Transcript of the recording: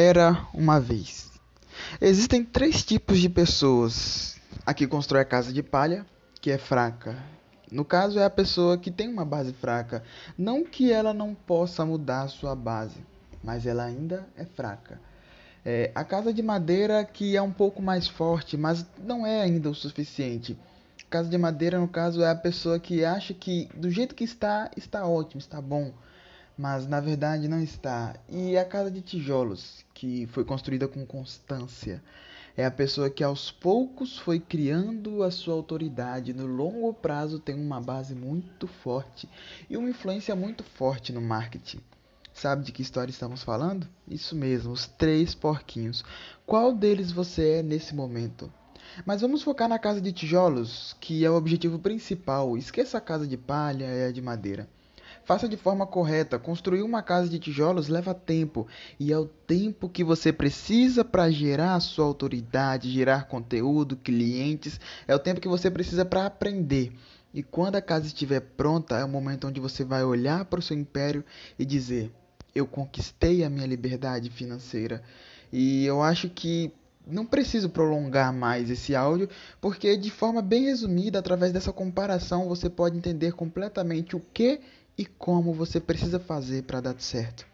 Era uma vez. Existem três tipos de pessoas. A que constrói a casa de palha, que é fraca. No caso, é a pessoa que tem uma base fraca. Não que ela não possa mudar a sua base, mas ela ainda é fraca. É, a casa de madeira que é um pouco mais forte, mas não é ainda o suficiente. Casa de madeira, no caso, é a pessoa que acha que do jeito que está, está ótimo, está bom mas na verdade não está. E a casa de tijolos, que foi construída com constância, é a pessoa que aos poucos foi criando a sua autoridade, no longo prazo tem uma base muito forte e uma influência muito forte no marketing. Sabe de que história estamos falando? Isso mesmo, os três porquinhos. Qual deles você é nesse momento? Mas vamos focar na casa de tijolos, que é o objetivo principal. Esqueça a casa de palha e a de madeira. Faça de forma correta. Construir uma casa de tijolos leva tempo e é o tempo que você precisa para gerar a sua autoridade, gerar conteúdo, clientes. É o tempo que você precisa para aprender. E quando a casa estiver pronta, é o momento onde você vai olhar para o seu império e dizer: Eu conquistei a minha liberdade financeira. E eu acho que não preciso prolongar mais esse áudio, porque de forma bem resumida, através dessa comparação, você pode entender completamente o que e como você precisa fazer para dar certo.